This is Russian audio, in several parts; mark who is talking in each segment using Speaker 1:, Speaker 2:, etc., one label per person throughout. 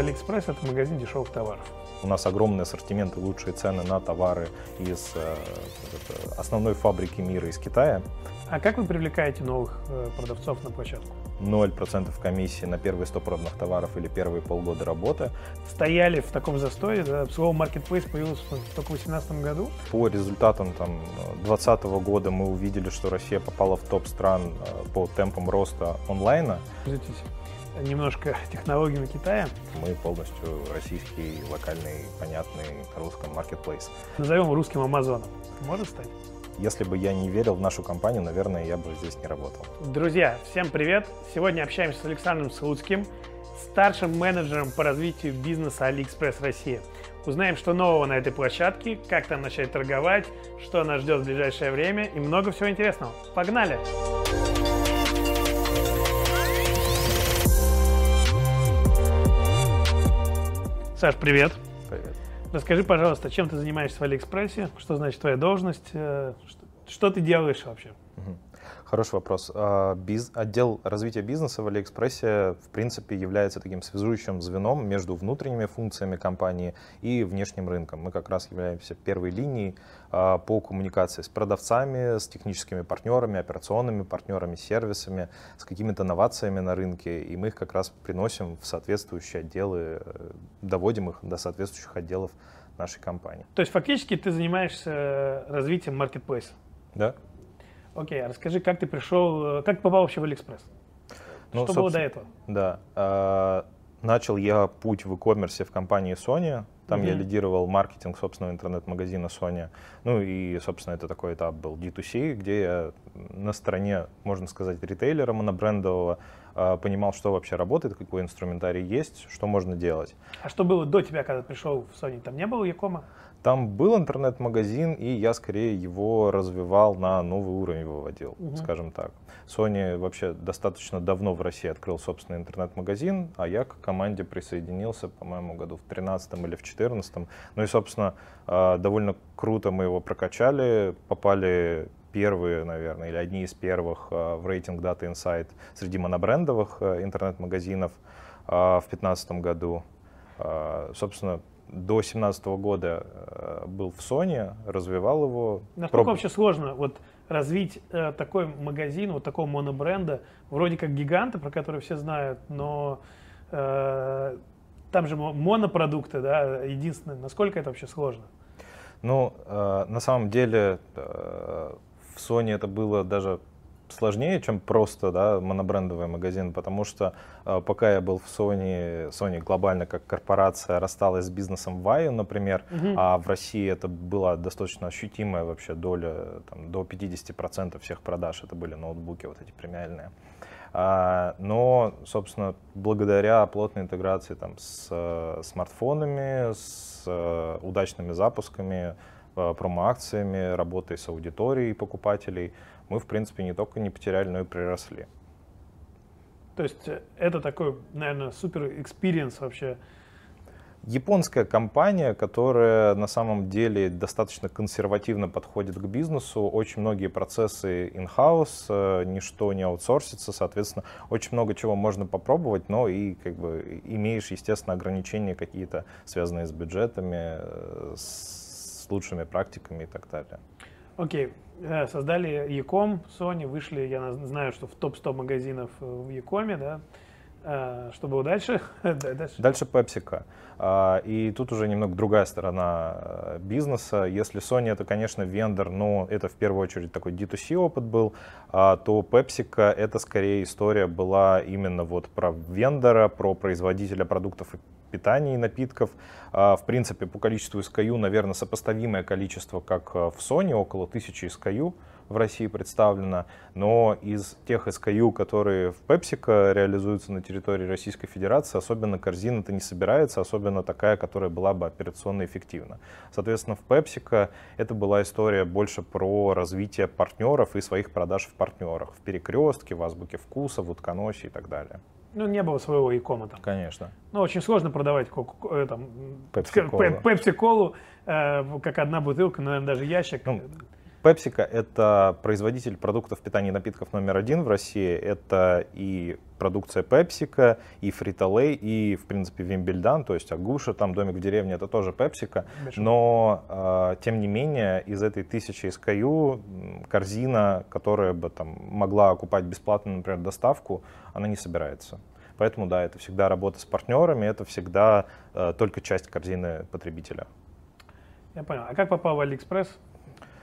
Speaker 1: AliExpress – это магазин дешевых товаров.
Speaker 2: У нас огромный ассортимент и лучшие цены на товары из э, основной фабрики мира из Китая.
Speaker 1: А как вы привлекаете новых э, продавцов на площадку?
Speaker 2: 0% комиссии на первые 100 проданных товаров или первые полгода работы.
Speaker 1: Стояли в таком застое, да, слово Marketplace появилось только в 2018 году.
Speaker 2: По результатам 2020 года мы увидели, что Россия попала в топ стран э, по темпам роста онлайна.
Speaker 1: Подождите, немножко технологиями Китая.
Speaker 2: Мы полностью российский, локальный, понятный русском маркетплейс.
Speaker 1: Назовем русским Амазоном. Может стать?
Speaker 2: Если бы я не верил в нашу компанию, наверное, я бы здесь не работал.
Speaker 1: Друзья, всем привет! Сегодня общаемся с Александром Слуцким, старшим менеджером по развитию бизнеса AliExpress Россия. Узнаем, что нового на этой площадке, как там начать торговать, что нас ждет в ближайшее время и много всего интересного. Погнали! Саш, привет.
Speaker 2: Привет.
Speaker 1: Расскажи, пожалуйста, чем ты занимаешься в Алиэкспрессе, что значит твоя должность, э, что, ты делаешь вообще?
Speaker 2: Хороший вопрос. А, биз... Отдел развития бизнеса в Алиэкспрессе, в принципе, является таким связующим звеном между внутренними функциями компании и внешним рынком. Мы как раз являемся первой линией по коммуникации с продавцами, с техническими партнерами, операционными партнерами, сервисами, с какими-то новациями на рынке, и мы их как раз приносим в соответствующие отделы, э, доводим их до соответствующих отделов нашей компании.
Speaker 1: То есть фактически ты занимаешься развитием маркетплейса?
Speaker 2: Да.
Speaker 1: Окей, а расскажи, как ты пришел, э, как ты попал вообще в Алиэкспресс? Ну, что было до этого?
Speaker 2: Да. Э, начал я путь в e-commerce в компании Sony. Там mm-hmm. я лидировал маркетинг собственного интернет-магазина Sony. Ну и, собственно, это такой этап был D2C, где я на стороне, можно сказать, ритейлера монобрендового э, понимал, что вообще работает, какой инструментарий есть, что можно делать.
Speaker 1: А что было до тебя, когда пришел в Sony? Там не было Якома?
Speaker 2: Там был интернет-магазин, и я скорее его развивал на новый уровень, выводил, угу. скажем так. Sony вообще достаточно давно в России открыл собственный интернет-магазин, а я к команде присоединился, по-моему, году в 13 или в 14 Ну и, собственно, а, довольно круто мы его прокачали, попали первые, наверное, или одни из первых а, в рейтинг Data Insight среди монобрендовых а, интернет-магазинов в 2015 году. Собственно, до 2017 года э, был в Sony, развивал его.
Speaker 1: Насколько проб... вообще сложно вот развить э, такой магазин, вот такого монобренда, вроде как гиганта, про который все знают, но э, там же монопродукты, да, единственное. Насколько это вообще сложно?
Speaker 2: Ну, э, на самом деле э, в Sony это было даже сложнее, чем просто да, монобрендовый магазин, потому что э, пока я был в Sony, Sony глобально как корпорация рассталась с бизнесом Vaio, например, угу. а в России это была достаточно ощутимая вообще доля, там, до 50% всех продаж, это были ноутбуки вот эти премиальные. А, но, собственно, благодаря плотной интеграции там, с э, смартфонами, с э, удачными запусками, э, промо-акциями, работой с аудиторией покупателей, мы, в принципе, не только не потеряли, но и приросли.
Speaker 1: То есть э, это такой, наверное, супер experience вообще.
Speaker 2: Японская компания, которая на самом деле достаточно консервативно подходит к бизнесу, очень многие процессы in-house, э, ничто не аутсорсится, соответственно, очень много чего можно попробовать, но и как бы имеешь, естественно, ограничения какие-то, связанные с бюджетами, э, с лучшими практиками и так далее.
Speaker 1: Окей, okay. Э, создали Яком, Sony, вышли, я знаю, что в топ-100 магазинов э, в Якоме, да. Э, что было дальше?
Speaker 2: дальше? Дальше. А, и тут уже немного другая сторона бизнеса. Если Sony это, конечно, вендор, но это в первую очередь такой D2C опыт был, а, то PepsiCo это скорее история была именно вот про вендора, про производителя продуктов питания и напитков. А, в принципе, по количеству SKU, наверное, сопоставимое количество, как а, в Sony, около тысячи SKU в России представлено, но из тех SKU, которые в PepsiCo реализуются на территории Российской Федерации, особенно корзина-то не собирается, особенно такая, которая была бы операционно эффективна. Соответственно, в PepsiCo это была история больше про развитие партнеров и своих продаж в партнерах, в Перекрестке, в Азбуке Вкуса, в Утконосе и так далее.
Speaker 1: Ну, не было своего икома там.
Speaker 2: Конечно.
Speaker 1: Ну, очень сложно продавать э, там, пепси-колу, э, как одна бутылка, наверное, даже ящик. Ну,
Speaker 2: PepsiCo — это производитель продуктов питания и напитков номер один в России. Это и продукция PepsiCo, и Frito-Lay, и, в принципе, Вимбельдан, то есть Агуша, там домик в деревне, это тоже PepsiCo. Но, э, тем не менее, из этой тысячи SKU корзина, которая бы там могла окупать бесплатно, например, доставку, она не собирается. Поэтому, да, это всегда работа с партнерами, это всегда э, только часть корзины потребителя.
Speaker 1: Я понял. А как попал в Алиэкспресс?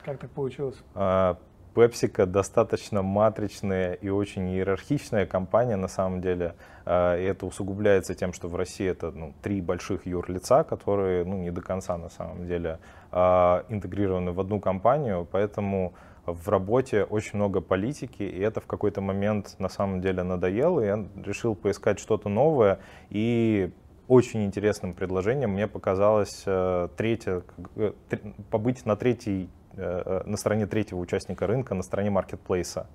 Speaker 1: Как так получилось?
Speaker 2: PepsiCo достаточно матричная и очень иерархичная компания на самом деле. А, и это усугубляется тем, что в России это ну, три больших юрлица, которые ну, не до конца на самом деле а, интегрированы в одну компанию. Поэтому в работе очень много политики, и это в какой-то момент на самом деле надоело. Я решил поискать что-то новое. И очень интересным предложением мне показалось э, третье, э, побыть на третьей на стороне третьего участника рынка, на стороне маркетплейса.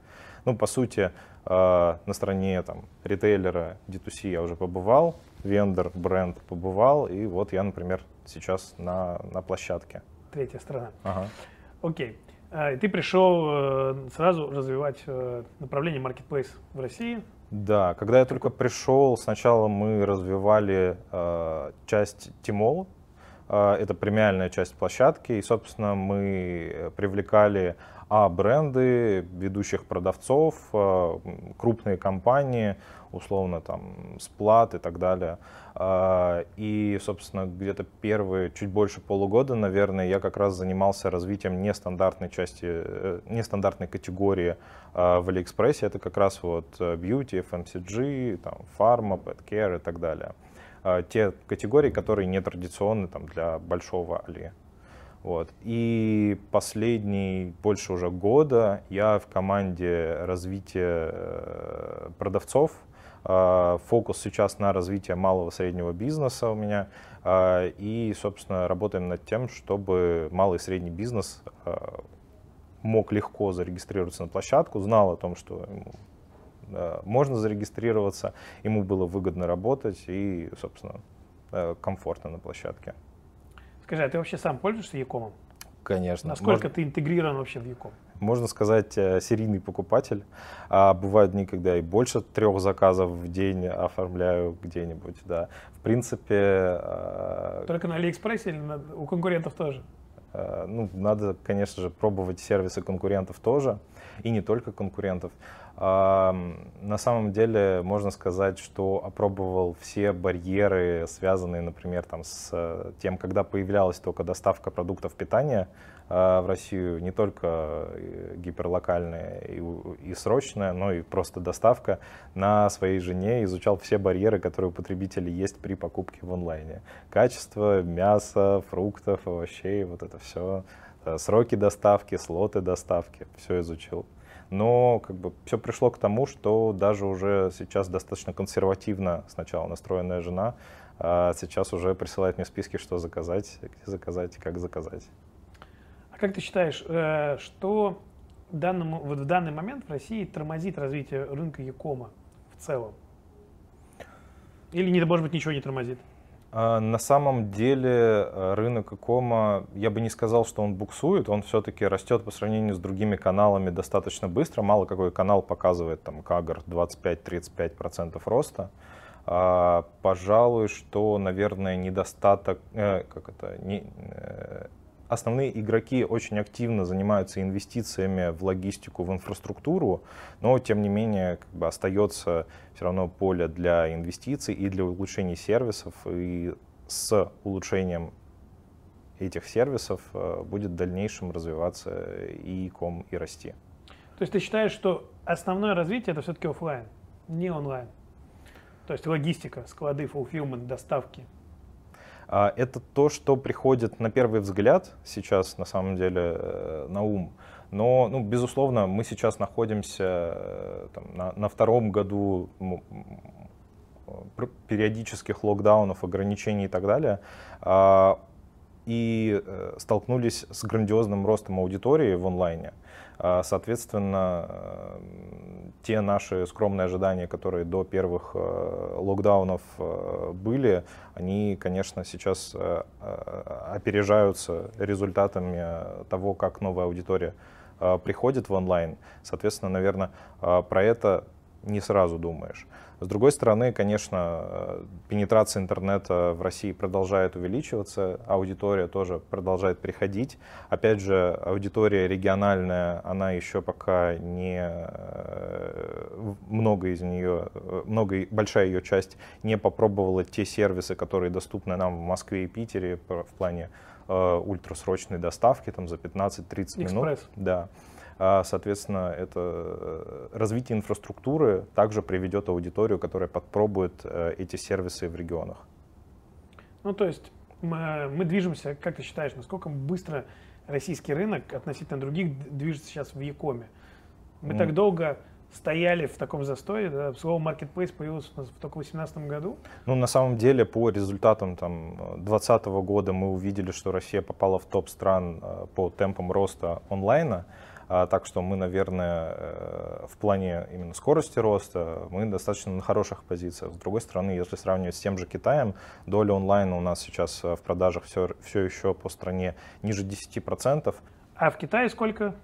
Speaker 2: Ну, по сути, э, на стороне там, ритейлера D2C я уже побывал, вендор, бренд побывал, и вот я, например, сейчас на, на площадке.
Speaker 1: Третья сторона. Ага. Окей. А, ты пришел э, сразу развивать направление marketplace в России.
Speaker 2: Да, когда я только пришел, сначала мы развивали часть Тимол, а, это премиальная часть площадки, и, собственно, мы привлекали а бренды, ведущих продавцов, а, крупные компании, условно там Сплат и так далее. А, и, собственно, где-то первые чуть больше полугода, наверное, я как раз занимался развитием нестандартной части, э, нестандартной категории в Алиэкспрессе. Это как раз вот beauty, FMCG, там, pharma, pet care и так далее. А, те категории, которые не традиционны там, для большого Али. Вот. И последний больше уже года я в команде развития э, продавцов. А, фокус сейчас на развитие малого и среднего бизнеса у меня. И, собственно, работаем над тем, чтобы малый и средний бизнес мог легко зарегистрироваться на площадку, знал о том, что Э, можно зарегистрироваться, ему было выгодно работать и, собственно, э, комфортно на площадке.
Speaker 1: Скажи, а ты вообще сам пользуешься Якомом?
Speaker 2: Конечно.
Speaker 1: Насколько можно, ты интегрирован вообще в Яком?
Speaker 2: Можно сказать, э, серийный покупатель. А бывают дни, когда и больше трех заказов в день оформляю где-нибудь, да. В принципе...
Speaker 1: Только на Алиэкспрессе или на, у конкурентов тоже?
Speaker 2: Ну, надо, конечно же, пробовать сервисы конкурентов тоже, и не только конкурентов. На самом деле можно сказать, что опробовал все барьеры, связанные, например, там, с э, тем, когда появлялась только доставка продуктов питания а, в Россию, не только э, гиперлокальная и, и срочная, но и просто доставка. На своей жене, изучал все барьеры, которые у потребителей есть при покупке в онлайне. Качество мяса, фруктов, овощей, вот это все, э, сроки доставки, слоты доставки, все изучил но как бы все пришло к тому, что даже уже сейчас достаточно консервативно сначала настроенная жена, а сейчас уже присылает мне списки, что заказать, где заказать и как заказать.
Speaker 1: А как ты считаешь, э, что данному, вот в данный момент в России тормозит развитие рынка Якома в целом? Или, не, может быть, ничего не тормозит?
Speaker 2: А, на самом деле э, рынок Икома, я бы не сказал, что он буксует, он все-таки растет по сравнению с другими каналами достаточно быстро. Мало какой канал показывает там кагр 25-35% роста. А, пожалуй, что, наверное, недостаток, э, как это, не, э, основные игроки очень активно занимаются инвестициями в логистику, в инфраструктуру, но тем не менее как бы, остается все равно поле для инвестиций и для улучшения сервисов. И с улучшением этих сервисов э, будет в дальнейшем развиваться и ком, и расти.
Speaker 1: То есть ты считаешь, что основное развитие это все-таки офлайн, не онлайн? То есть логистика, склады, fulfillment, доставки.
Speaker 2: А, это то, что приходит на первый взгляд сейчас на самом деле э, на ум. Но, ну, безусловно, мы сейчас находимся э, там, на, на втором году периодических локдаунов, ограничений и так далее. А, и э, столкнулись с грандиозным ростом аудитории в онлайне. А, соответственно, э, те наши скромные ожидания, которые до первых э, локдаунов были, они, конечно, сейчас опережаются результатами того, как новая аудитория приходит в онлайн. Соответственно, наверное, про это не сразу думаешь. С другой стороны, конечно, э, пенетрация интернета в России продолжает увеличиваться, аудитория тоже продолжает приходить. Опять же, аудитория региональная, она еще пока не э, много из нее, э, много, большая ее часть не попробовала те сервисы, которые доступны нам в Москве и Питере в плане ультрасрочной доставки там за 15-30 минут. Да. А, соответственно, это э, развитие инфраструктуры также приведет аудиторию, которая подпробует э, эти сервисы в регионах.
Speaker 1: Ну, то есть мы, мы движемся, как ты считаешь, насколько быстро российский рынок относительно других движется сейчас в Якоме? Мы mm. так долго стояли в таком застое, да, слово marketplace появилось у нас только в 2018 году?
Speaker 2: Ну, на самом деле, по результатам там 2020 года мы увидели, что Россия попала в топ стран э, по темпам роста онлайна. А, так что мы, наверное, э, в плане именно скорости роста, мы достаточно на хороших позициях. С другой стороны, если сравнивать с тем же Китаем, доля онлайна у нас сейчас э, в продажах все, все еще по стране ниже 10%.
Speaker 1: А в Китае сколько?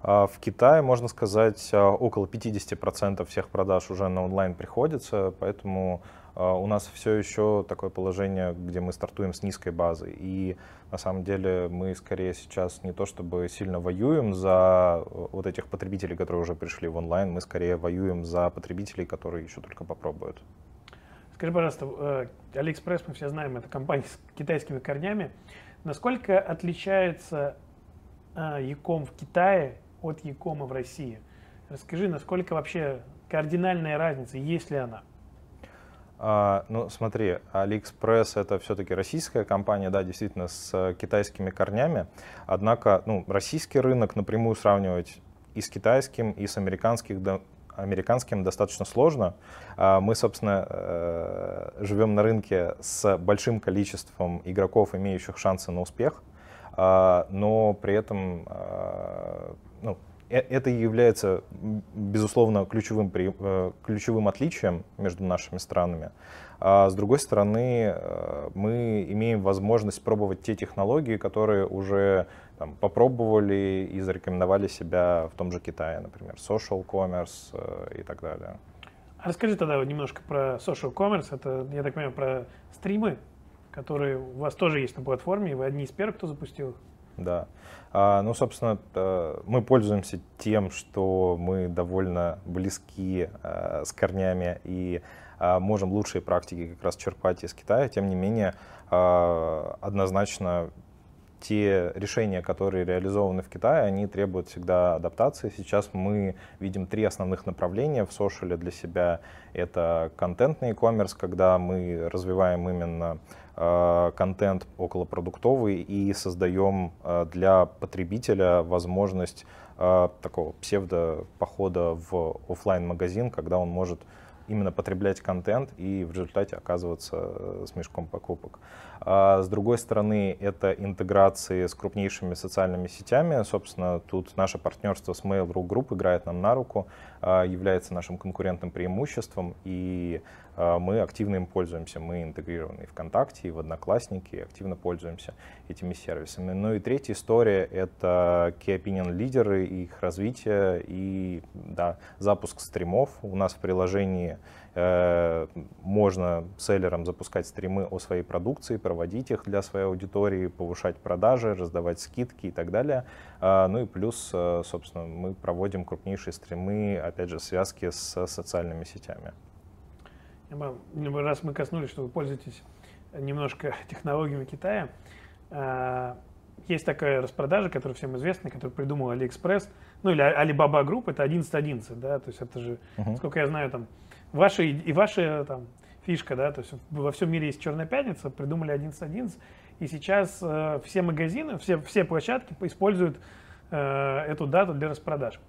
Speaker 2: А, в Китае, можно сказать, а, около 50% всех продаж уже на онлайн приходится, поэтому у нас все еще такое положение, где мы стартуем с низкой базы. И на самом деле мы скорее сейчас не то чтобы сильно воюем за э, вот этих потребителей, которые уже пришли в онлайн, мы скорее воюем за потребителей, которые еще только попробуют.
Speaker 1: Скажи, пожалуйста, э, мы все знаем, это компания с китайскими корнями. Насколько отличается Яком э, в Китае от Якома в России? Расскажи, насколько вообще кардинальная разница, есть ли она?
Speaker 2: А, ну, смотри, AliExpress это все-таки российская компания, да, действительно, с китайскими корнями. Однако, ну, российский рынок напрямую сравнивать и с китайским, и с американским, да, американским достаточно сложно. А мы, собственно, э, живем на рынке с большим количеством игроков, имеющих шансы на успех, а, но при этом ну, Э, это является, безусловно, ключевым, э, ключевым отличием между нашими странами. А с другой стороны, э, мы имеем возможность пробовать те технологии, которые уже там, попробовали и зарекомендовали себя в том же Китае, например, social commerce и так далее.
Speaker 1: А расскажи тогда немножко про social commerce. Это, я так понимаю, про стримы, которые у вас тоже есть на платформе, и вы одни из первых, кто запустил их.
Speaker 2: Да. А, ну, собственно, э, мы пользуемся тем, что мы довольно близки а, с корнями и а, можем лучшие практики как раз черпать из Китая. Тем не менее, однозначно те решения, которые реализованы в Китае, они требуют всегда адаптации. Сейчас мы видим три основных направления в сошеле для себя. Это контентный e-commerce, когда мы развиваем именно э, контент околопродуктовый и создаем э, для потребителя возможность э, такого псевдо-похода в офлайн магазин когда он может именно потреблять контент и в результате оказываться э, с мешком покупок. А с другой стороны, это интеграции с крупнейшими социальными сетями. Собственно, тут наше партнерство с Mail.ru Group играет нам на руку, а, является нашим конкурентным преимуществом, и мы активно им пользуемся. Мы интегрированы и ВКонтакте, и в Одноклассники, и активно пользуемся этими сервисами. Ну и третья история — это Key Opinion лидеры, их развитие и да, запуск стримов. У нас в приложении Э, можно селлерам запускать стримы о своей продукции, проводить их для своей аудитории, повышать продажи, раздавать скидки и так далее. А, ну и плюс, э, собственно, мы проводим крупнейшие стримы, опять же, связки с социальными сетями.
Speaker 1: Раз мы коснулись, что вы пользуетесь немножко технологиями Китая, а, есть такая распродажа, которая всем известна, которую придумал AliExpress, ну или Alibaba Group, это 11.11, да, то есть это же, uh-huh. сколько я знаю, там ваша и ваша там фишка, да, то есть во всем мире есть Черная пятница, придумали 11.11, и сейчас э, все магазины, все, все площадки используют э, эту дату для распродаж.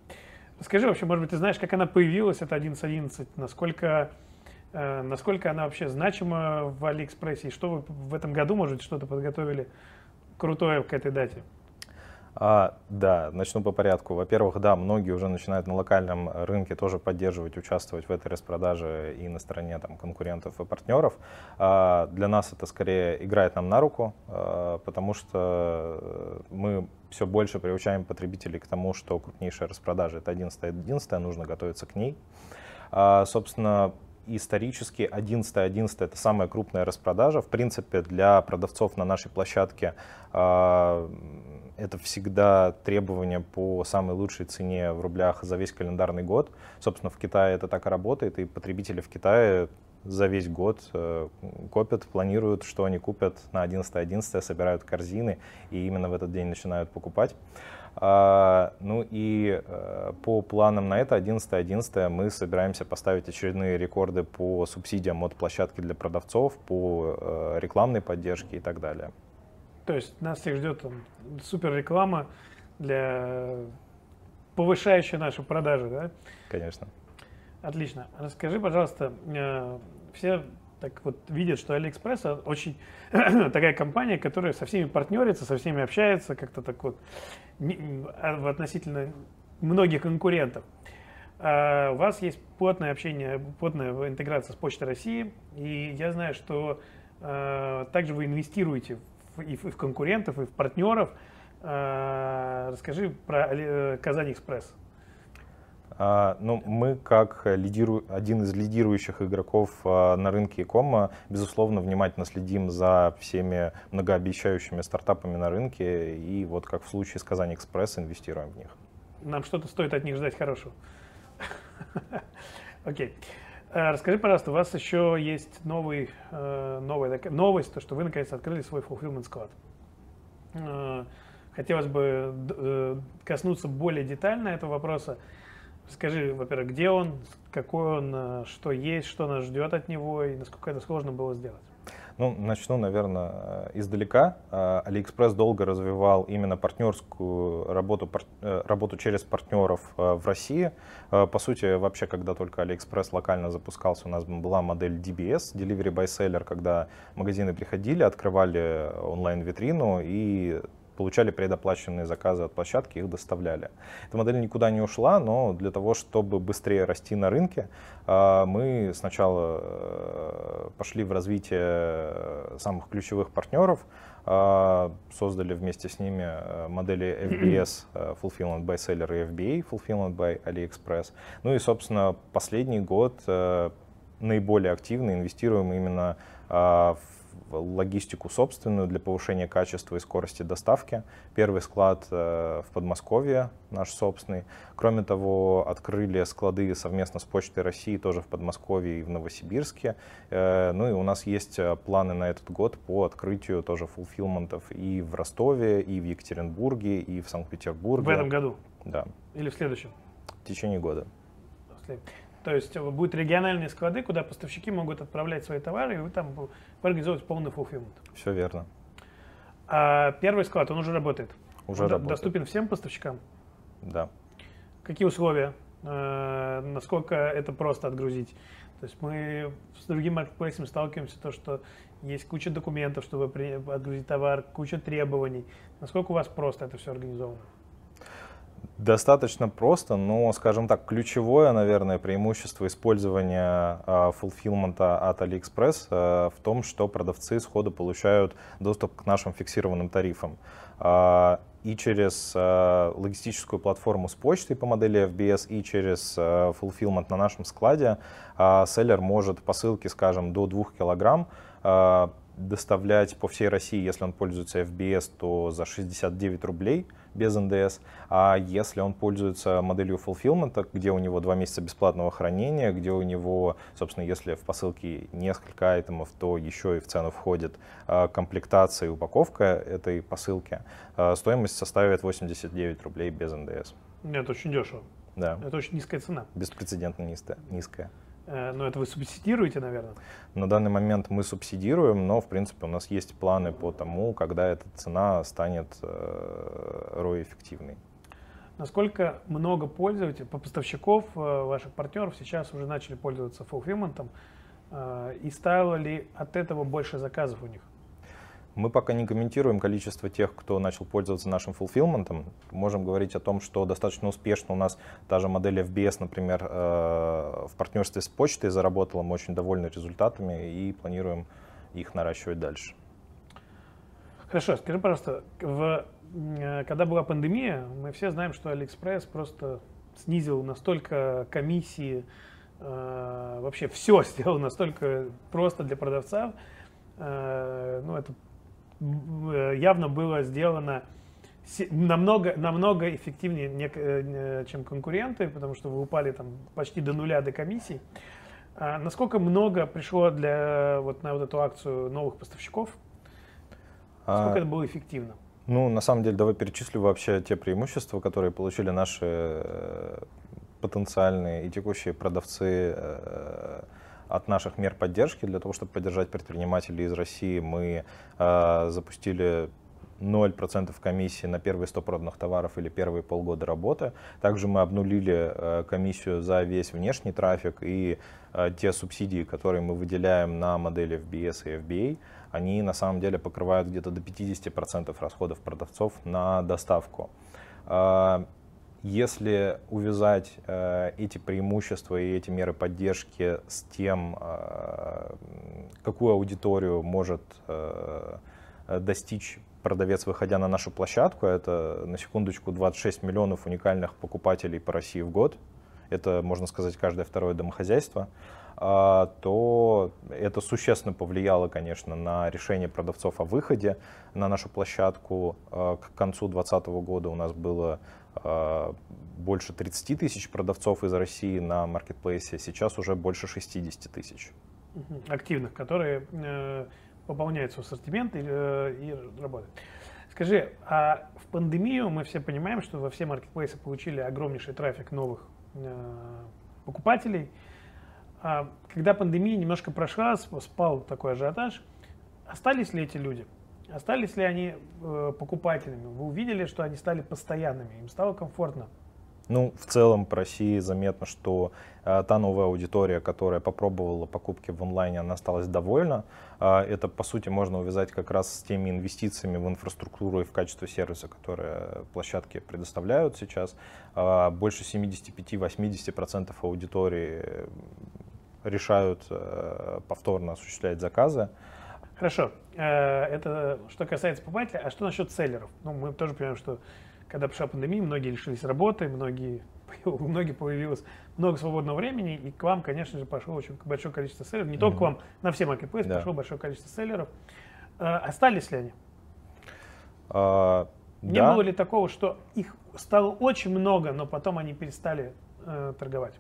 Speaker 1: Расскажи вообще, может быть, ты знаешь, как она появилась, это 11.11, насколько, насколько она вообще значима в Алиэкспрессе, и что вы в этом году, может что-то подготовили крутое к этой дате?
Speaker 2: А, да, начну по порядку. Во-первых, да, многие уже начинают на локальном рынке тоже поддерживать, участвовать в этой распродаже и на стороне там, конкурентов и партнеров. А, для нас это скорее играет нам на руку, а, потому что мы все больше приучаем потребителей к тому, что крупнейшая распродажа это 11-11, нужно готовиться к ней. А, собственно, исторически 11.11 это самая крупная распродажа. В принципе, для продавцов на нашей площадке а, это всегда требование по самой лучшей цене в рублях за весь календарный год. Собственно, в Китае это так и работает, и потребители в Китае за весь год э, копят, планируют, что они купят на 11.11, собирают корзины и именно в этот день начинают покупать. А, ну и э, по планам на это 11.11 мы собираемся поставить очередные рекорды по субсидиям от площадки для продавцов, по э, рекламной поддержке и так далее.
Speaker 1: То есть нас всех ждет там, супер реклама для повышающая наши продажи, да?
Speaker 2: Конечно.
Speaker 1: Отлично. Расскажи, пожалуйста, э, все так вот видят, что AliExpress очень такая компания, которая со всеми партнерится, со всеми общается, как-то так вот а, в относительно многих конкурентов. А у вас есть плотное общение, плотная интеграция с Почтой России, и я знаю, что э, также вы инвестируете в, и, в, и в конкурентов, и в партнеров. Э, расскажи про э, Казань Экспресс.
Speaker 2: А, ну, мы, как лидиру... один из лидирующих игроков а, на рынке e безусловно, внимательно следим за всеми многообещающими стартапами на рынке, и вот как в случае с Казань Экспресс инвестируем в них.
Speaker 1: Нам что-то стоит от них ждать хорошего. Окей. А, расскажи, пожалуйста, у вас еще есть новый, э, новая новость, то, что вы наконец открыли свой fulfillment склад. Хотелось бы э, коснуться более детально этого вопроса. Скажи, во-первых, где он, какой он, э, что есть, что нас ждет от него и насколько это сложно было сделать?
Speaker 2: Ну, начну, наверное, э, издалека. Э, Алиэкспресс долго развивал именно партнерскую работу, работу через партнеров в России. По сути, вообще, когда только Алиэкспресс локально запускался, у нас была модель DBS, Delivery by Seller, когда магазины приходили, открывали онлайн-витрину и получали предоплаченные заказы от площадки, их доставляли. Эта модель никуда не ушла, но для того, чтобы быстрее расти на рынке, а, мы сначала э, пошли в развитие э, самых ключевых партнеров, а, создали вместе с ними э, модели FBS, Fulfillment by Seller и FBA, Fulfillment by AliExpress. Ну и, собственно, последний год наиболее активно инвестируем именно а, в логистику собственную для повышения качества и скорости доставки. Первый склад э, в Подмосковье, наш собственный. Кроме того, открыли склады совместно с Почтой России тоже в Подмосковье и в Новосибирске. Э, ну и у нас есть э, планы на этот год по открытию тоже фулфилментов и в Ростове, и в Екатеринбурге, и в Санкт-Петербурге.
Speaker 1: В этом году?
Speaker 2: Да.
Speaker 1: Или в следующем?
Speaker 2: В течение года.
Speaker 1: То есть э, будут региональные склады, куда поставщики могут отправлять свои товары, и вы там организовываете полный fulfillment.
Speaker 2: Все верно.
Speaker 1: А первый склад, он уже работает?
Speaker 2: Уже
Speaker 1: он
Speaker 2: работает.
Speaker 1: Доступен всем поставщикам?
Speaker 2: Да.
Speaker 1: Какие условия? Э, насколько это просто отгрузить? То есть мы с другим маркетплейсом сталкиваемся, то, что есть куча документов, чтобы отгрузить товар, куча требований. Насколько у вас просто это все организовано?
Speaker 2: Достаточно просто, но, скажем так, ключевое, наверное, преимущество использования э, фулфилмента от AliExpress э, в том, что продавцы сходу получают доступ к нашим фиксированным тарифам. Э, и через логистическую платформу с почтой по модели FBS, и через э, fulfillment на нашем складе селлер может посылки, скажем, до 2 килограмм доставлять по всей России, если он пользуется FBS, то за 69 рублей без НДС. А если он пользуется моделью fulfillment, где у него два месяца бесплатного хранения, где у него, собственно, если в посылке несколько айтемов, то еще и в цену входит а, комплектация и упаковка этой посылки, а, стоимость составит 89 рублей без НДС.
Speaker 1: Это очень дешево.
Speaker 2: Да.
Speaker 1: Это очень низкая цена.
Speaker 2: Беспрецедентно низкая.
Speaker 1: Но это вы субсидируете, наверное?
Speaker 2: На данный момент мы субсидируем, но, в принципе, у нас есть планы по тому, когда эта цена станет э, ROI-эффективной.
Speaker 1: Насколько много пользователей, по поставщиков, э, ваших партнеров сейчас уже начали пользоваться фулфилментом, и стало ли от этого больше заказов у них?
Speaker 2: Мы пока не комментируем количество тех, кто начал пользоваться нашим фулфилментом. Можем говорить о том, что достаточно успешно у нас та же модель FBS, например, э, в партнерстве с почтой заработала. Мы очень довольны результатами и планируем их наращивать дальше.
Speaker 1: Хорошо, скажи, пожалуйста, в, э, когда была пандемия, мы все знаем, что AliExpress просто снизил настолько комиссии, э, вообще все сделал настолько просто для продавца. Ну, это явно было сделано намного, намного эффективнее, э, чем конкуренты, потому что вы упали там почти до нуля до комиссий. А насколько много пришло для, вот на вот эту акцию новых поставщиков? Насколько а, это было эффективно?
Speaker 2: Ну, на самом деле, давай перечислю вообще те преимущества, которые получили наши э, потенциальные и текущие продавцы от наших мер поддержки. Для того, чтобы поддержать предпринимателей из России, мы э, запустили 0% комиссии на первые 100 проданных товаров или первые полгода работы. Также мы обнулили э, комиссию за весь внешний трафик и э, те субсидии, которые мы выделяем на модели FBS и FBA, они на самом деле покрывают где-то до 50% расходов продавцов на доставку. Э, если увязать э, эти преимущества и эти меры поддержки с тем, э, какую аудиторию может э, достичь продавец, выходя на нашу площадку, это на секундочку 26 миллионов уникальных покупателей по России в год, это, можно сказать, каждое второе домохозяйство, то это существенно повлияло, конечно, на решение продавцов о выходе на нашу площадку. К концу 2020 года у нас было больше 30 тысяч продавцов из России на маркетплейсе, сейчас уже больше 60 тысяч.
Speaker 1: Активных, которые э, пополняют свой ассортимент и, э, и работают. Скажи, а в пандемию мы все понимаем, что во все маркетплейсы получили огромнейший трафик новых э, покупателей. А когда пандемия немножко прошла, спал такой ажиотаж, остались ли эти люди? Остались ли они э, покупателями? Вы увидели, что они стали постоянными, им стало комфортно?
Speaker 2: Ну, в целом по России заметно, что э, та новая аудитория, которая попробовала покупки в онлайне, она осталась довольна. Э, это, по сути, можно увязать как раз с теми инвестициями в инфраструктуру и в качество сервиса, которые площадки предоставляют сейчас. Э, больше 75-80% аудитории решают э, повторно осуществлять заказы.
Speaker 1: Хорошо. Э, это что касается покупателя. А что насчет селлеров? Ну, мы тоже понимаем, что когда пришла пандемия, многие лишились работы, многие, у многих появилось много свободного времени, и к вам, конечно же, пошло очень большое количество селлеров. Не mm-hmm. только к вам, на все маркетплейсы да. пошло большое количество селлеров. Э, остались ли они? А, Не да. было ли такого, что их стало очень много, но потом они перестали э, торговать?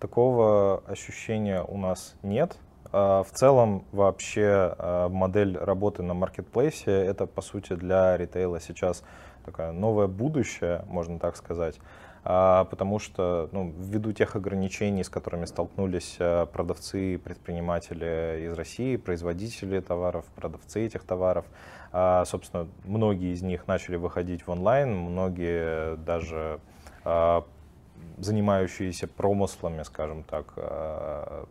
Speaker 2: Такого ощущения у нас нет. А, в целом вообще а, модель работы на маркетплейсе это по сути для ритейла сейчас такая новое будущее, можно так сказать. А, потому что ну, ввиду тех ограничений, с которыми столкнулись продавцы и предприниматели из России, производители товаров, продавцы этих товаров, собственно, многие из них начали выходить в онлайн, многие даже занимающиеся промыслами, скажем так, э,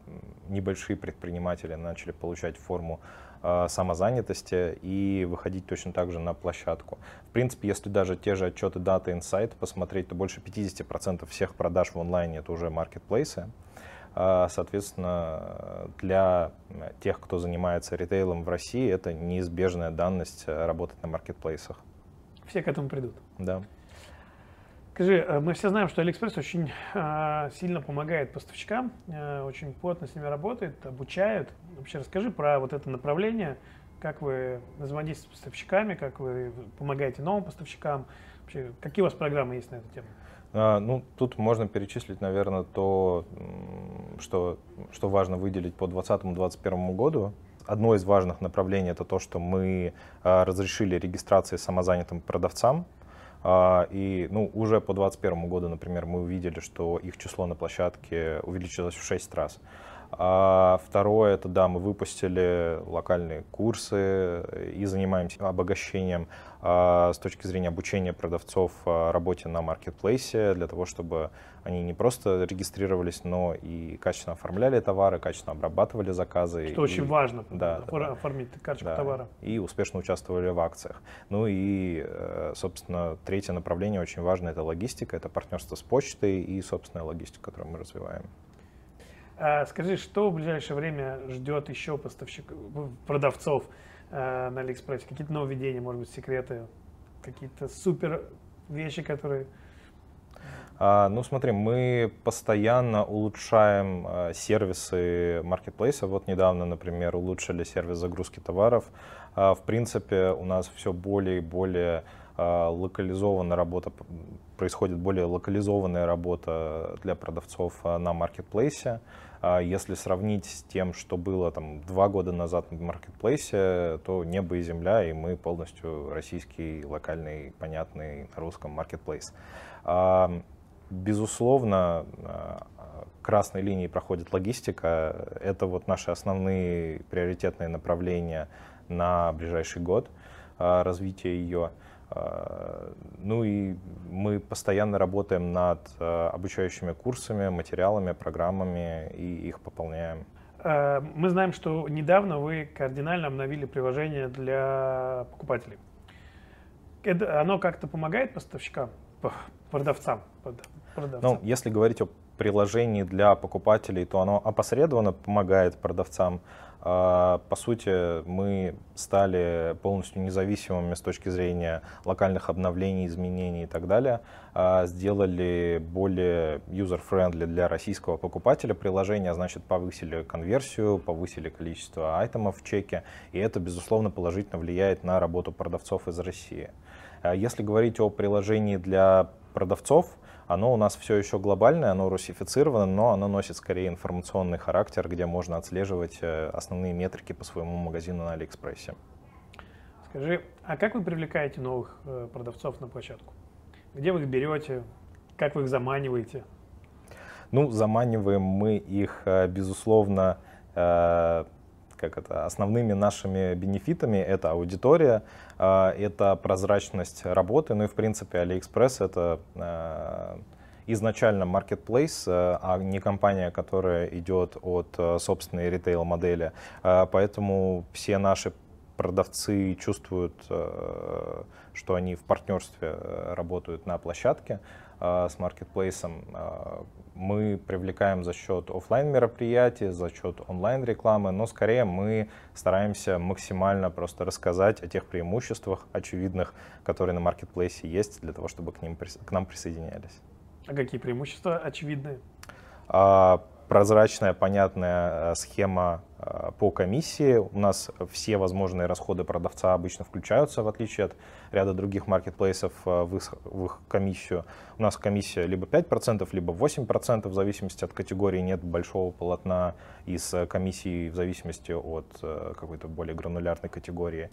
Speaker 2: небольшие предприниматели начали получать форму э, самозанятости и выходить точно так же на площадку. В принципе, если даже те же отчеты Data Insight посмотреть, то больше 50% всех продаж в онлайне это уже маркетплейсы. Э, соответственно, для тех, кто занимается ритейлом в России, это неизбежная данность работать на маркетплейсах.
Speaker 1: Все к этому придут.
Speaker 2: Да.
Speaker 1: Скажи, э, мы все знаем, что AliExpress очень э, сильно помогает поставщикам, э, очень плотно с ними работает, обучает. Вообще расскажи про вот это направление, как вы взаимодействуете с поставщиками, как вы помогаете новым поставщикам, вообще какие у вас программы есть на эту тему?
Speaker 2: А, ну, тут можно перечислить, наверное, то, что, что важно выделить по 2020-2021 году. Одно из важных направлений это то, что мы а, разрешили регистрации самозанятым продавцам и ну, уже по 2021 году, например, мы увидели, что их число на площадке увеличилось в 6 раз. А второе, это да, мы выпустили локальные курсы и занимаемся обогащением а, с точки зрения обучения продавцов а, работе на маркетплейсе для того, чтобы они не просто регистрировались, но и качественно оформляли товары, качественно обрабатывали заказы.
Speaker 1: Что и, очень важно,
Speaker 2: да,
Speaker 1: оформить карточку да, товара.
Speaker 2: И успешно участвовали в акциях. Ну и, э, собственно, третье направление очень важное — это логистика, это партнерство с почтой и собственная логистика, которую мы развиваем.
Speaker 1: А скажи, что в ближайшее время ждет еще поставщиков, продавцов э, на Алиэкспрессе? Какие-то нововведения, может быть, секреты, какие-то супер вещи, которые...
Speaker 2: А, ну, смотри, мы постоянно улучшаем а, сервисы маркетплейса. Вот недавно, например, улучшили сервис загрузки товаров. А, в принципе, у нас все более и более а, локализованная работа, происходит более локализованная работа для продавцов а, на маркетплейсе. А если сравнить с тем, что было там два года назад в маркетплейсе, то небо и земля, и мы полностью российский, локальный, понятный на русском маркетплейс. Безусловно, красной линией проходит логистика. Это вот наши основные приоритетные направления на ближайший год развития ее. А, ну и мы постоянно работаем над а, обучающими курсами, материалами, программами и их пополняем.
Speaker 1: А, мы знаем, что недавно вы кардинально обновили приложение для покупателей. Это, оно как-то помогает поставщикам, продавцам?
Speaker 2: продавцам? Ну, если говорить о приложении для покупателей, то оно опосредованно помогает продавцам. А, по сути, мы стали полностью независимыми с точки зрения локальных обновлений, изменений и так далее. А, сделали более user-friendly для российского покупателя приложение, значит, повысили конверсию, повысили количество айтемов в чеке, и это, безусловно, положительно влияет на работу продавцов из России. А если говорить о приложении для продавцов, оно у нас все еще глобальное, оно русифицировано, но оно носит скорее информационный характер, где можно отслеживать э, основные метрики по своему магазину на Алиэкспрессе.
Speaker 1: Скажи, а как вы привлекаете новых э, продавцов на площадку? Где вы их берете? Как вы их заманиваете?
Speaker 2: Ну, заманиваем мы их, э, безусловно, как это, основными нашими бенефитами это аудитория, а, это прозрачность работы, ну и в принципе AliExpress это а, изначально marketplace, а, а не компания, которая идет от собственной ритейл-модели. Поэтому все наши продавцы чувствуют, что они в партнерстве работают на площадке с маркетплейсом мы привлекаем за счет офлайн мероприятий, за счет онлайн рекламы, но скорее мы стараемся максимально просто рассказать о тех преимуществах очевидных, которые на маркетплейсе есть, для того, чтобы к, ним, к нам присоединялись.
Speaker 1: А какие преимущества очевидные?
Speaker 2: А, прозрачная, понятная э, схема э, по комиссии. У нас все возможные расходы продавца обычно включаются, в отличие от ряда других маркетплейсов, э, в их, в их комиссию. У нас комиссия либо 5%, либо 8%, в зависимости от категории. Нет большого полотна из комиссии в зависимости от какой-то более гранулярной категории.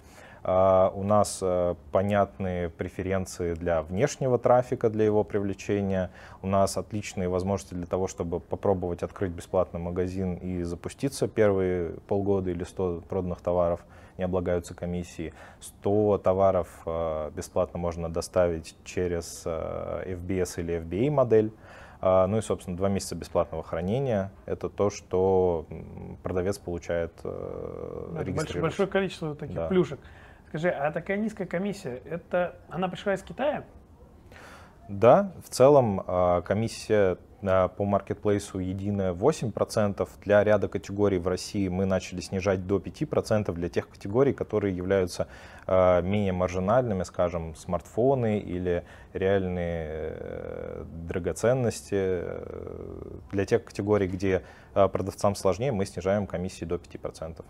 Speaker 2: А, у нас э, понятные преференции для внешнего трафика, для его привлечения. У нас отличные возможности для того, чтобы попробовать открыть бесплатный магазин и запуститься. Первые полгода или 100 проданных товаров не облагаются комиссией. 100 товаров э, бесплатно можно доставить через э, FBS или FBA модель. А, ну и, собственно, два месяца бесплатного хранения — это то, что продавец получает
Speaker 1: регистрируясь. Большое количество таких да. плюшек. Скажи, а такая низкая комиссия, это она пришла из Китая?
Speaker 2: Да, в целом а, комиссия а, по маркетплейсу единая 8%. Для ряда категорий в России мы начали снижать до 5% для тех категорий, которые являются а, менее маржинальными, скажем, смартфоны или реальные э, драгоценности. Для тех категорий, где продавцам сложнее, мы снижаем комиссии до 5%.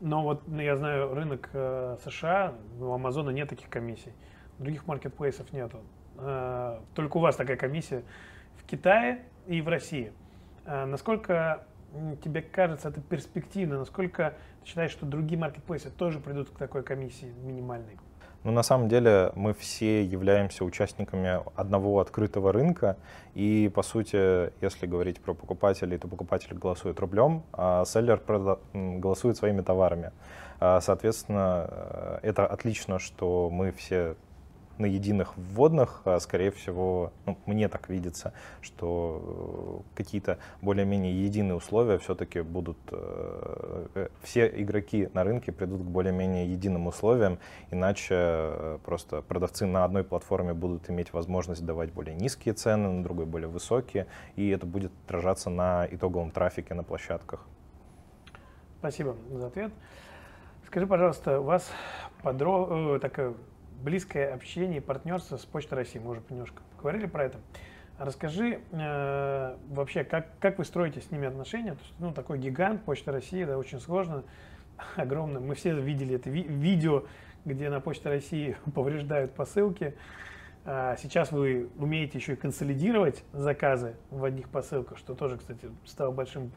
Speaker 1: Но вот ну, я знаю рынок э, США, у Амазона нет таких комиссий, других маркетплейсов нету. Э, только у вас такая комиссия в Китае и в России. Э, насколько тебе кажется это перспективно? Насколько ты считаешь, что другие маркетплейсы тоже придут к такой комиссии минимальной?
Speaker 2: Ну, на самом деле, мы все являемся участниками одного открытого рынка, и, по сути, если говорить про покупателей, то покупатель голосует рублем, а селлер голосует своими товарами. А, соответственно, э, это отлично, что мы все на единых вводных, а, скорее всего, ну, мне так видится, что э, какие-то более-менее единые условия все-таки будут, э, э, все игроки на рынке придут к более-менее единым условиям, иначе просто продавцы на одной платформе будут иметь возможность давать более низкие цены, на другой более высокие, и это будет отражаться на итоговом трафике на площадках.
Speaker 1: Спасибо за ответ. Скажи, пожалуйста, у вас подро... такая близкое общение и партнерство с Почтой России. Мы уже немножко поговорили про это. Расскажи э, вообще, как, как вы строите с ними отношения? То есть, ну, такой гигант, Почта России, да, очень сложно, огромно. Мы все видели это ви- видео, где на Почте России повреждают посылки. А сейчас вы умеете еще и консолидировать заказы в одних посылках, что тоже, кстати, стало большим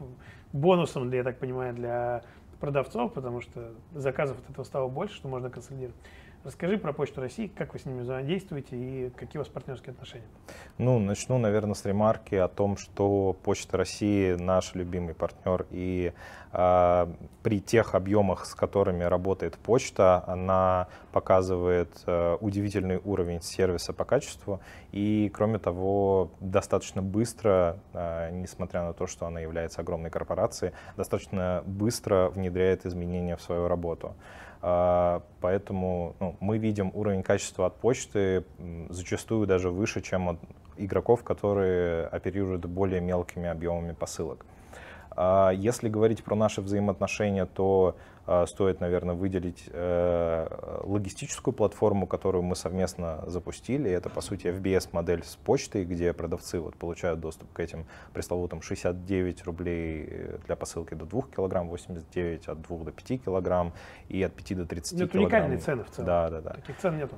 Speaker 1: бонусом, я так понимаю, для продавцов, потому что заказов от этого стало больше, что можно консолидировать. Расскажи про Почту России, как вы с ними взаимодействуете и какие у вас партнерские отношения?
Speaker 2: Ну, начну, наверное, с ремарки о том, что Почта России наш любимый партнер, и э, при тех объемах, с которыми работает почта, она показывает э, удивительный уровень сервиса по качеству, и, кроме того, достаточно быстро, э, несмотря на то, что она является огромной корпорацией, достаточно быстро внедряет изменения в свою работу. А, поэтому ну, мы видим уровень качества от почты зачастую даже выше, чем от игроков, которые оперируют более мелкими объемами посылок. А если говорить про наши взаимоотношения, то стоит, наверное, выделить э, логистическую платформу, которую мы совместно запустили. Это, по сути, FBS-модель с почтой, где продавцы вот получают доступ к этим пресловутым 69 рублей для посылки до 2 килограмм, 89 от 2 до 5 килограмм и от 5 до 30
Speaker 1: Это
Speaker 2: килограмм.
Speaker 1: уникальные цены в целом.
Speaker 2: Да, да, да.
Speaker 1: Таких цен нету.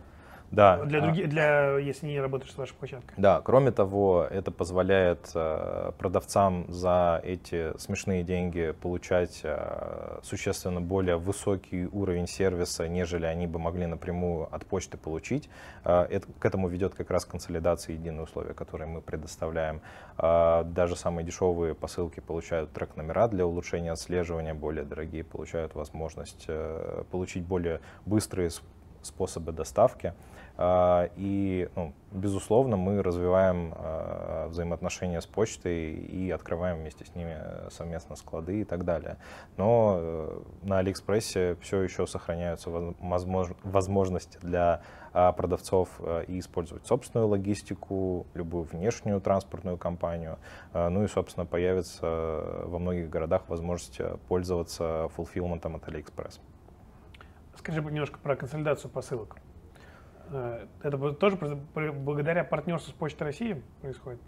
Speaker 2: Да.
Speaker 1: Для, других, для если не работаешь с вашей площадкой.
Speaker 2: Да, кроме того, это позволяет э, продавцам за эти смешные деньги получать э, существенно более высокий уровень сервиса, нежели они бы могли напрямую от почты получить. Э, это, к этому ведет как раз консолидация единые условия, которые мы предоставляем. Даже самые дешевые посылки получают трек-номера для улучшения отслеживания, более дорогие получают возможность получить более быстрые способы доставки. А, и, ну, безусловно, мы развиваем а, взаимоотношения с почтой и открываем вместе с ними совместно склады и так далее. Но э, на Алиэкспрессе все еще сохраняются возможности для а, продавцов э, и использовать собственную логистику, любую внешнюю транспортную компанию. Ну и, собственно, появится во многих городах возможность пользоваться фулфилментом от Алиэкспресс.
Speaker 1: Скажи немножко про консолидацию посылок. Э, это тоже благодаря партнерству с Почтой России происходит?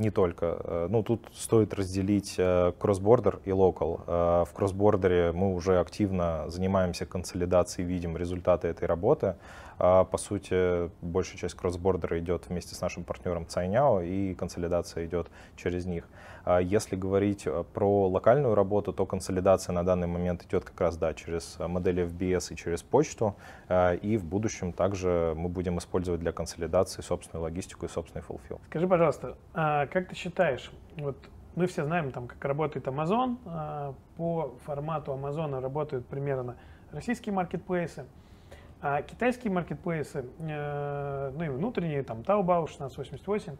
Speaker 2: Не только. Э, ну, тут стоит разделить э, cross-border и local. В cross-border е мы уже активно занимаемся консолидацией, видим результаты этой работы. А, по сути, большая часть cross-border а идет вместе с нашим партнером Цайняо, и консолидация идет через них. А если говорить э, про локальную работу, то консолидация на данный момент идет как раз да, через модели FBS и через почту, а, и в будущем также мы будем использовать для консолидации собственную логистику и собственный fulfill.
Speaker 1: Скажи, пожалуйста, как ты считаешь, вот мы все знаем, там, как работает Amazon, по формату Amazon работают примерно российские маркетплейсы, а китайские маркетплейсы, э, ну и внутренние, там Taobao 1688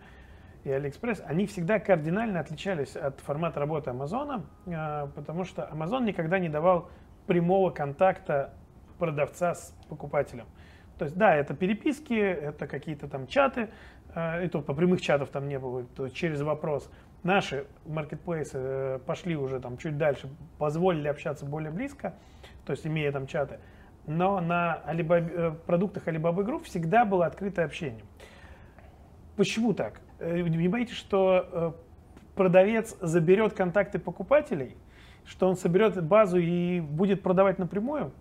Speaker 1: и AliExpress, они всегда кардинально отличались от формата работы Амазона, э, потому что Amazon никогда не давал прямого контакта продавца с покупателем. То есть, да, это переписки, это какие-то там чаты, э, и то по прямых чатов там не было, то через вопрос. Наши маркетплейсы пошли уже там чуть дальше, позволили общаться более близко, то есть имея там чаты но на Alibaba, э, продуктах Alibaba Group всегда было открытое общение. Почему так? Э, не боитесь, что э, продавец заберет контакты покупателей, что он соберет базу и будет продавать напрямую?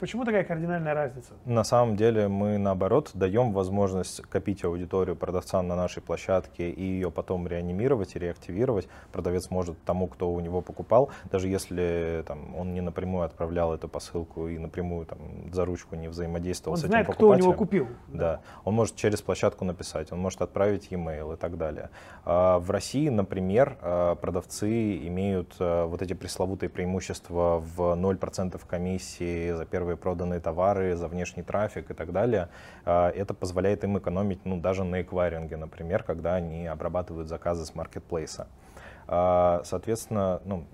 Speaker 1: Почему такая кардинальная разница?
Speaker 2: На самом деле мы наоборот даем возможность копить аудиторию продавца на нашей площадке и ее потом реанимировать и реактивировать. Продавец может тому, кто у него покупал, даже если там, он не напрямую отправлял эту посылку и напрямую там, за ручку не взаимодействовал
Speaker 1: он
Speaker 2: с
Speaker 1: знает,
Speaker 2: этим
Speaker 1: кто у
Speaker 2: покупателем.
Speaker 1: него купил.
Speaker 2: Да. он может через площадку написать, он может отправить e-mail и так далее. А в России, например, а, продавцы имеют а, вот эти пресловутые преимущества в 0% комиссии за первые проданные товары, за внешний трафик и так далее. А, это позволяет им экономить ну, даже на эквайринге, например, когда они обрабатывают заказы с маркетплейса. Соответственно, ну,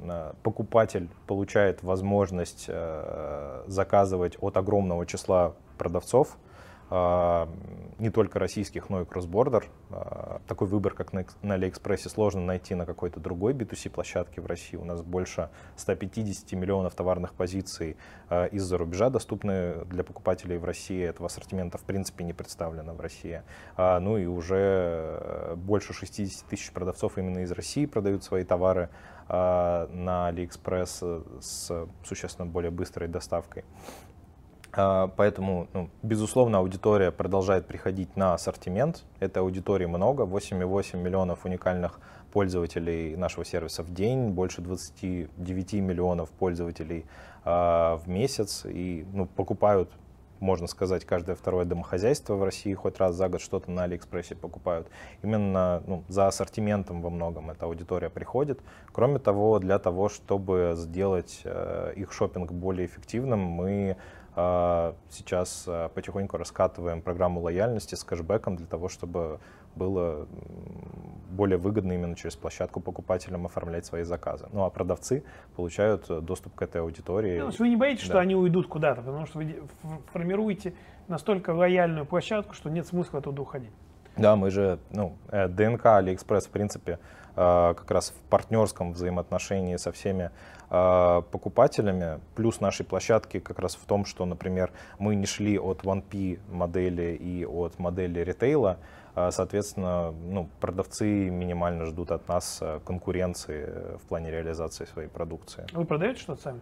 Speaker 2: покупатель получает возможность э, заказывать от огромного числа продавцов, а, не только российских, но и cross-border. А, такой выбор, как на, Алиэкспрессе, сложно найти на какой-то другой B2C площадке в России. У нас больше 150 миллионов товарных позиций а, из-за рубежа доступны для покупателей в России. Этого ассортимента в принципе не представлено в России. Ну и уже э, больше 60 тысяч продавцов именно из России продают свои товары на Алиэкспресс с существенно более быстрой доставкой. А, поэтому, ну, безусловно, аудитория продолжает приходить на ассортимент. Этой аудитории много, 8,8 миллионов уникальных пользователей нашего сервиса в день, больше 29 миллионов пользователей э, в месяц. И ну, покупают, можно сказать, каждое второе домохозяйство в России хоть раз за год что-то на Алиэкспрессе покупают. Именно ну, за ассортиментом во многом эта аудитория приходит. Кроме того, для того, чтобы сделать э, их шопинг более эффективным, мы сейчас а, потихоньку раскатываем программу лояльности с кэшбэком для того, чтобы было более выгодно именно через площадку покупателям оформлять свои заказы. Ну а продавцы получают доступ к этой аудитории.
Speaker 1: Ну, вы не боитесь, да. что они уйдут куда-то, потому что вы формируете настолько лояльную площадку, что нет смысла оттуда уходить.
Speaker 2: Да, мы же, ну, э, ДНК Алиэкспресс, в принципе, а, как раз в партнерском взаимоотношении со всеми а, покупателями. Плюс нашей площадки как раз в том, что, например, мы не шли от 1P модели и от модели ритейла, а, Соответственно, ну, продавцы минимально ждут от нас конкуренции в плане реализации своей продукции.
Speaker 1: Вы продаете что-то сами?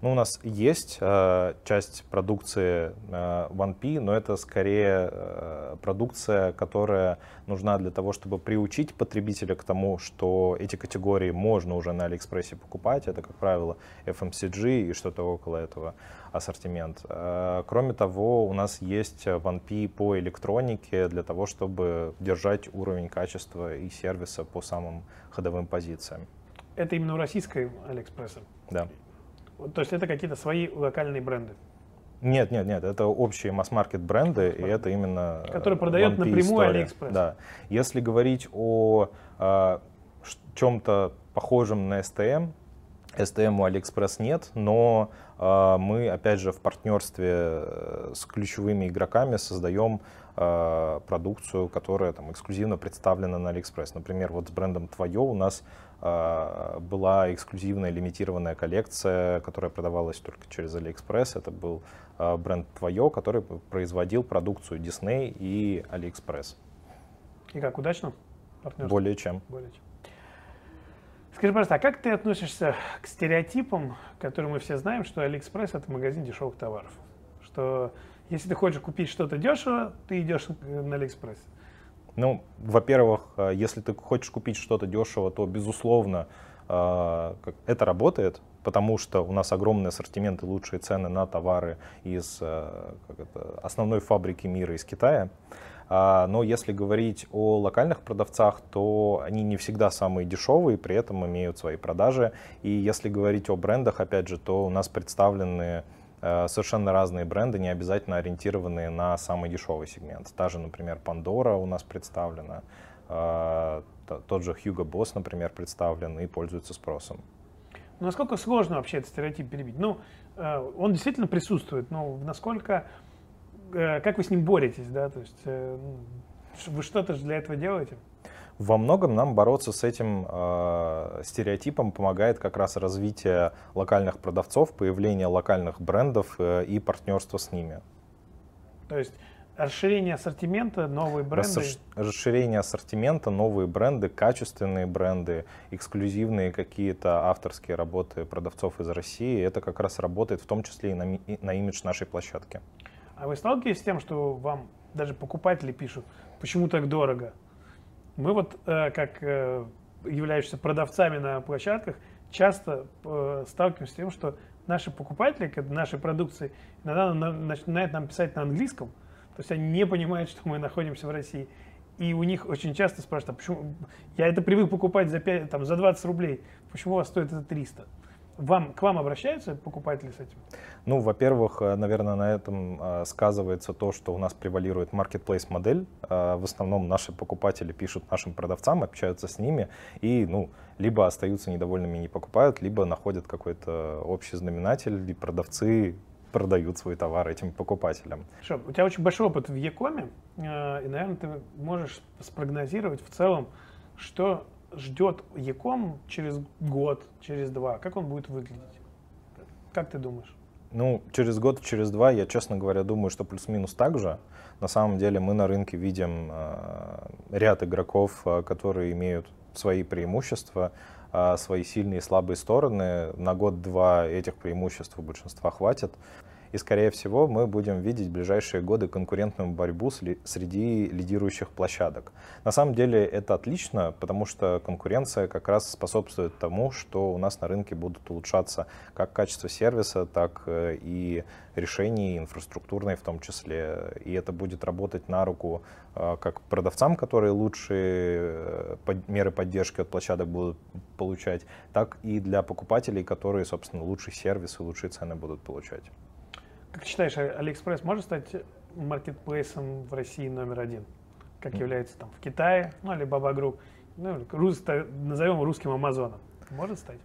Speaker 2: Ну, у нас есть э, часть продукции э, 1P, но это скорее э, продукция, которая нужна для того, чтобы приучить потребителя к тому, что эти категории можно уже на Алиэкспрессе покупать. Это, как правило, FMCG и что-то около этого ассортимент. Э, кроме того, у нас есть 1P по электронике для того, чтобы держать уровень качества и сервиса по самым ходовым позициям.
Speaker 1: Это именно у российской Алиэкспресса?
Speaker 2: Да.
Speaker 1: То есть это какие-то свои локальные бренды?
Speaker 2: Нет, нет, нет, это общие масс-маркет бренды, и это именно...
Speaker 1: Который продает напрямую история. AliExpress.
Speaker 2: Да. Если говорить о э, чем-то похожем на STM, STM у AliExpress нет, но э, мы, опять же, в партнерстве э, с ключевыми игроками создаем э, продукцию, которая там эксклюзивно представлена на AliExpress. Например, вот с брендом Твое у нас э, была эксклюзивная лимитированная коллекция, которая продавалась только через AliExpress. Это был э, бренд Твое, который производил продукцию Disney и AliExpress.
Speaker 1: И как, удачно?
Speaker 2: Более чем.
Speaker 1: Более чем. Скажи, пожалуйста, а как ты относишься к стереотипам, которые мы все знаем, что Алиэкспресс это магазин дешевых товаров? Что если ты хочешь купить что-то дешево, ты идешь на Алиэкспресс.
Speaker 2: Ну, во-первых, э, если ты хочешь купить что-то дешево, то, безусловно, э, это работает, потому что у нас огромный ассортимент и лучшие цены на товары из э, это, основной фабрики мира, из Китая. А, но если говорить о локальных продавцах, то они не всегда самые дешевые, при этом имеют свои продажи. И если говорить о брендах, опять же, то у нас представлены совершенно разные бренды, не обязательно ориентированные на самый дешевый сегмент. Та же, например, Pandora у нас представлена, э, тот же Hugo Boss, например, представлен и пользуется спросом.
Speaker 1: Ну, насколько сложно вообще этот стереотип перебить? Ну, э, он действительно присутствует, но насколько Э, как вы с ним боретесь, да, то есть э, ну, вы что-то же для этого делаете?
Speaker 2: Во многом нам бороться с этим э, стереотипом помогает как раз развитие локальных продавцов, появление локальных брендов э, и партнерство с ними.
Speaker 1: То есть Расширение ассортимента, новые бренды.
Speaker 2: Расширение ассортимента, новые бренды, качественные бренды, эксклюзивные какие-то авторские работы продавцов из России. Это как раз работает в том числе и на, и на имидж нашей площадки.
Speaker 1: А вы сталкиваетесь с тем, что вам даже покупатели пишут, почему так дорого? Мы вот, э, как э, являющиеся продавцами на площадках, часто э, сталкиваемся с тем, что наши покупатели нашей продукции иногда начинают нам писать на английском, то есть они не понимают, что мы находимся в России. И у них очень часто спрашивают, а почему я это привык покупать за, 5, там, за 20 рублей, почему у вас стоит это 300? Вам, к вам обращаются покупатели с этим?
Speaker 2: Ну, во-первых, э, наверное, на этом э, сказывается то, что у нас превалирует marketplace модель. Э, в основном наши покупатели пишут нашим продавцам, общаются с ними и, ну, либо остаются недовольными и не покупают, либо находят какой-то общий знаменатель, и продавцы продают свой товар этим покупателям.
Speaker 1: Хорошо, у тебя очень большой опыт в Якоме, и, наверное, ты можешь спрогнозировать в целом, что ждет Яком через год, через два, как он будет выглядеть? Как ты думаешь?
Speaker 2: Ну, через год, через два, я, честно говоря, думаю, что плюс-минус так же. На самом деле мы на рынке видим э, ряд игроков, э, которые имеют свои преимущества, э, свои сильные и слабые стороны. На год-два этих преимуществ у большинства хватит. И, скорее всего, мы будем видеть в ближайшие годы конкурентную борьбу среди лидирующих площадок. На самом деле это отлично, потому что конкуренция как раз способствует тому, что у нас на рынке будут улучшаться как качество сервиса, так э, и решений инфраструктурной в том числе. И это будет работать на руку э, как продавцам, которые лучшие э, меры поддержки от площадок будут получать, так и для покупателей, которые, собственно, лучший сервис и лучшие цены будут получать.
Speaker 1: Как считаешь, Алиэкспресс может стать маркетплейсом в России номер один? Как является там в Китае, ну Alibaba Group, ну, рус, назовем русским Амазоном. Может стать?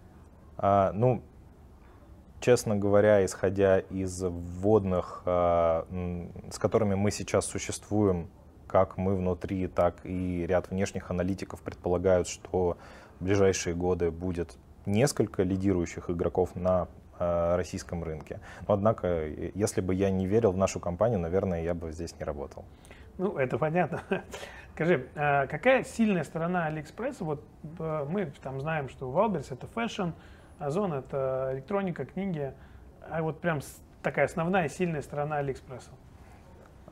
Speaker 2: А, ну, честно говоря, исходя из вводных, а, с которыми мы сейчас существуем, как мы внутри, так и ряд внешних аналитиков предполагают, что в ближайшие годы будет несколько лидирующих игроков на российском рынке. Но, однако, если бы я не верил в нашу компанию, наверное, я бы здесь не работал.
Speaker 1: Ну, это понятно. Скажи, а какая сильная сторона Алиэкспресса? Вот э, мы там знаем, что Wildberries это fashion, Ozon это электроника, книги. А вот прям такая основная сильная сторона Алиэкспресса?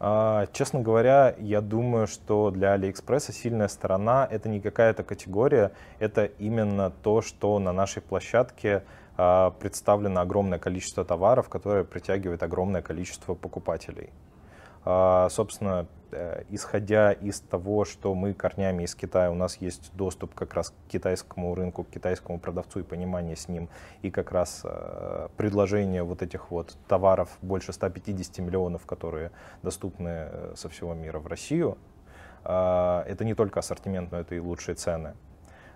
Speaker 2: А, честно говоря, я думаю, что для Алиэкспресса сильная сторона это не какая-то категория, это именно то, что на нашей площадке представлено огромное количество товаров, которое притягивает огромное количество покупателей. А, собственно, э, исходя из того, что мы корнями из Китая, у нас есть доступ как раз к китайскому рынку, к китайскому продавцу и понимание с ним, и как раз э, предложение вот этих вот товаров больше 150 миллионов, которые доступны э, со всего мира в Россию. А, это не только ассортимент, но это и лучшие цены.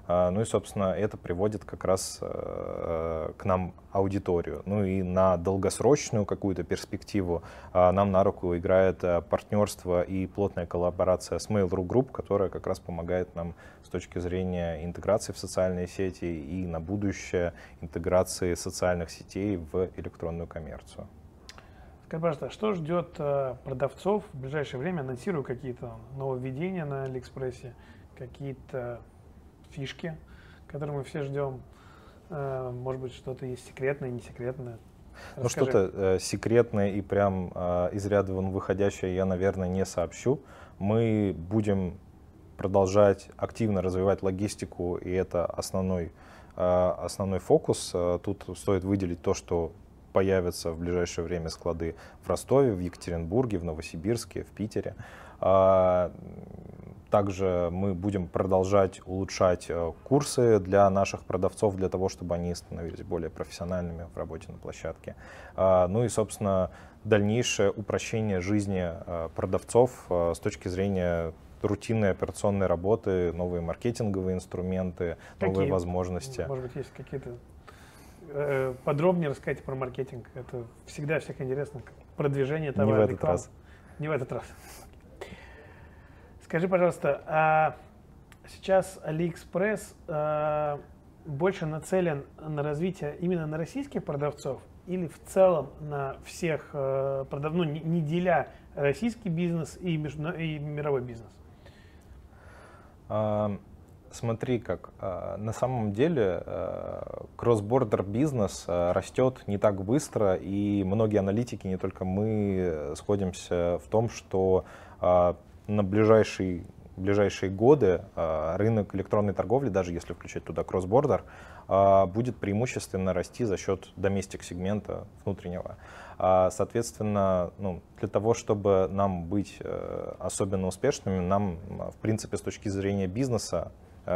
Speaker 2: А, ну и, собственно, это приводит как раз э, к нам аудиторию. Ну и на долгосрочную какую-то перспективу а, нам на руку играет э, партнерство и плотная коллаборация с Mail.ru Group, которая как раз помогает нам с точки зрения интеграции в социальные сети и на будущее интеграции социальных сетей в электронную коммерцию.
Speaker 1: Скажи, пожалуйста, что ждет э, продавцов в ближайшее время? Анонсирую какие-то нововведения на Алиэкспрессе, какие-то фишки, которые мы все ждем. Э, может быть, что-то есть секретное, не секретное.
Speaker 2: Ну, что-то э, секретное и прям э, из ряда вон выходящее я, наверное, не сообщу. Мы будем продолжать активно развивать логистику, и это основной, э, основной фокус. Э, тут стоит выделить то, что появятся в ближайшее время склады в Ростове, в Екатеринбурге, в Новосибирске, в Питере. Также мы будем продолжать улучшать э, курсы для наших продавцов, для того, чтобы они становились более профессиональными в работе на площадке. А, ну и, собственно, дальнейшее упрощение жизни э, продавцов э, с точки зрения рутинной операционной работы, новые маркетинговые инструменты, Какие? новые возможности.
Speaker 1: Может быть, есть какие-то подробнее рассказать про маркетинг. Это всегда всех интересно. Продвижение товара.
Speaker 2: Не в этот реклам. раз.
Speaker 1: Не в этот раз. Скажи, пожалуйста, а сейчас AliExpress а, больше нацелен на развитие именно на российских продавцов или в целом на всех э, продавцов, ну, не, не деля российский бизнес и, между, и мировой бизнес?
Speaker 2: А, смотри как, а, на самом деле а, кросс-бордер бизнес а, растет не так быстро, и многие аналитики, не только мы, сходимся в том, что а, на ближайший ближайшие годы а, рынок электронной торговли, даже если включать туда кросс-бордер, а, будет преимущественно расти за счет доместик-сегмента внутреннего. А, соответственно, ну, для того, чтобы нам быть э, особенно успешными, нам, в принципе, с точки зрения бизнеса,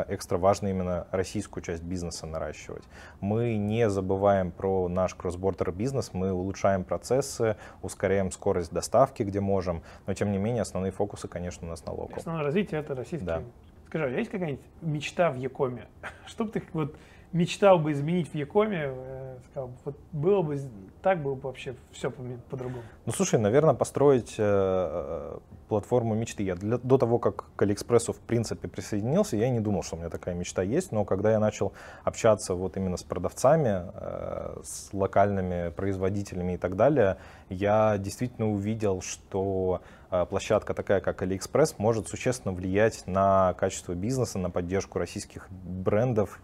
Speaker 2: экстра важно именно российскую часть бизнеса наращивать. Мы не забываем про наш кроссбордер бизнес, мы улучшаем процессы, ускоряем скорость доставки, где можем, но тем не менее основные фокусы, конечно, у нас на локал.
Speaker 1: Основное развитие это российский. Да. Скажи, а есть какая-нибудь мечта в Якоме? Что бы ты вот мечтал бы изменить в Якоме, э, сказал, вот было бы так, было бы вообще все по-другому.
Speaker 2: Ну, слушай, наверное, построить э, э, платформу мечты. Я для, до того, как к AliExpress'у в принципе присоединился, я не думал, что у меня такая мечта есть, но когда я начал общаться вот именно с продавцами, э, с локальными производителями и так далее, я действительно увидел, что э, площадка такая, как Алиэкспресс, может существенно влиять на качество бизнеса, на поддержку российских брендов,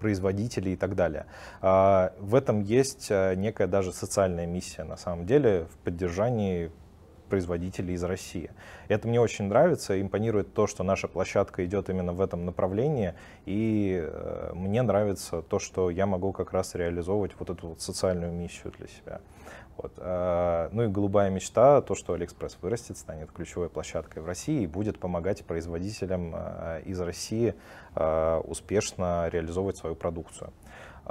Speaker 2: производителей и так далее. А, в этом есть э, некая даже социальная миссия на самом деле в поддержании производителей из России. Это мне очень нравится, импонирует то, что наша площадка идет именно в этом направлении, и э, мне нравится то, что я могу как раз реализовывать вот эту вот социальную миссию для себя. Вот. Э, ну и голубая мечта, то, что Алиэкспресс вырастет, станет ключевой площадкой в России и будет помогать производителям э, из России э, успешно реализовывать свою продукцию.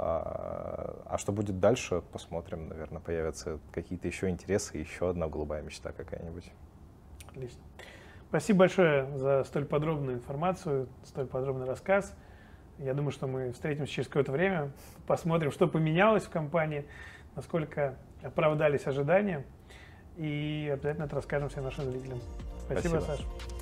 Speaker 2: А что будет дальше, посмотрим. Наверное, появятся какие-то еще интересы, еще одна голубая мечта какая-нибудь.
Speaker 1: Отлично. Спасибо большое за столь подробную информацию, столь подробный рассказ. Я думаю, что мы встретимся через какое-то время, посмотрим, что поменялось в компании, насколько оправдались ожидания, и обязательно это расскажем всем нашим зрителям. Спасибо, Спасибо. Саша.